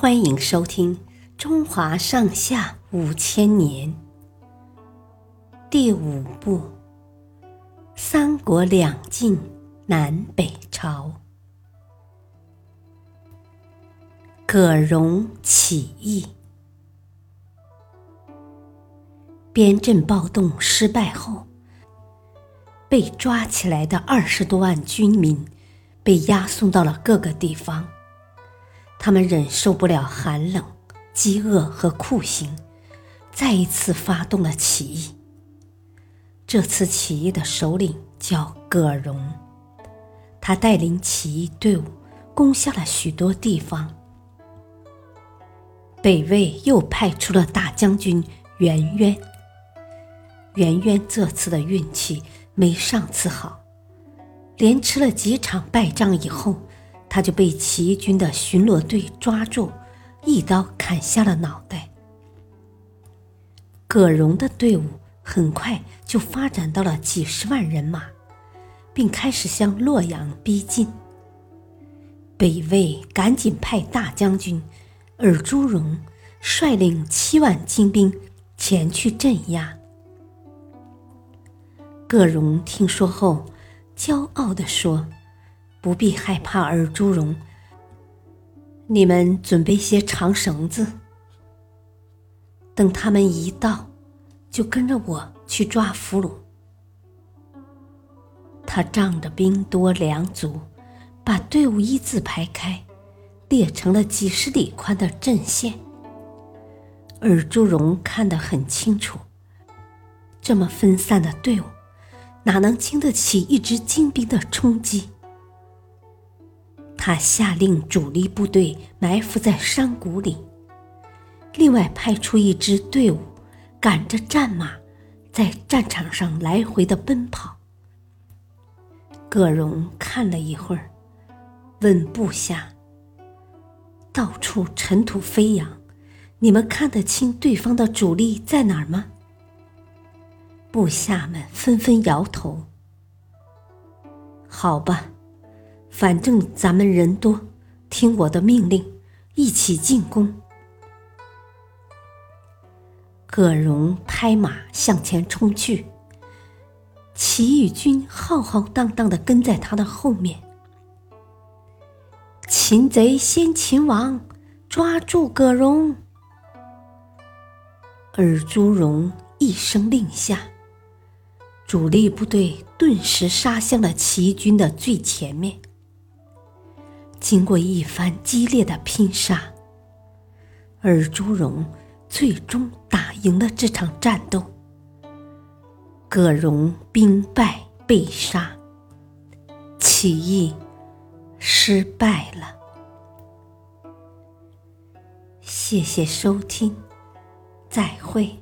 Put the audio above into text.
欢迎收听《中华上下五千年》第五部《三国两晋南北朝》。葛荣起义，边镇暴动失败后，被抓起来的二十多万军民被押送到了各个地方。他们忍受不了寒冷、饥饿和酷刑，再一次发动了起义。这次起义的首领叫葛荣，他带领起义队伍攻下了许多地方。北魏又派出了大将军袁渊。袁渊这次的运气没上次好，连吃了几场败仗以后。他就被起义军的巡逻队抓住，一刀砍下了脑袋。葛荣的队伍很快就发展到了几十万人马，并开始向洛阳逼近。北魏赶紧派大将军尔朱荣率领七万精兵前去镇压。葛荣听说后，骄傲地说。不必害怕尔朱荣。你们准备些长绳子，等他们一到，就跟着我去抓俘虏。他仗着兵多粮足，把队伍一字排开，列成了几十里宽的阵线。尔朱荣看得很清楚，这么分散的队伍，哪能经得起一支精兵的冲击？他下令主力部队埋伏在山谷里，另外派出一支队伍，赶着战马，在战场上来回的奔跑。葛荣看了一会儿，问部下：“到处尘土飞扬，你们看得清对方的主力在哪儿吗？”部下们纷纷摇头。好吧。反正咱们人多，听我的命令，一起进攻。葛荣拍马向前冲去，起义军浩浩荡荡的跟在他的后面。擒贼先擒王，抓住葛荣！尔朱荣一声令下，主力部队顿时杀向了起义军的最前面。经过一番激烈的拼杀，尔朱荣最终打赢了这场战斗。葛荣兵败被杀，起义失败了。谢谢收听，再会。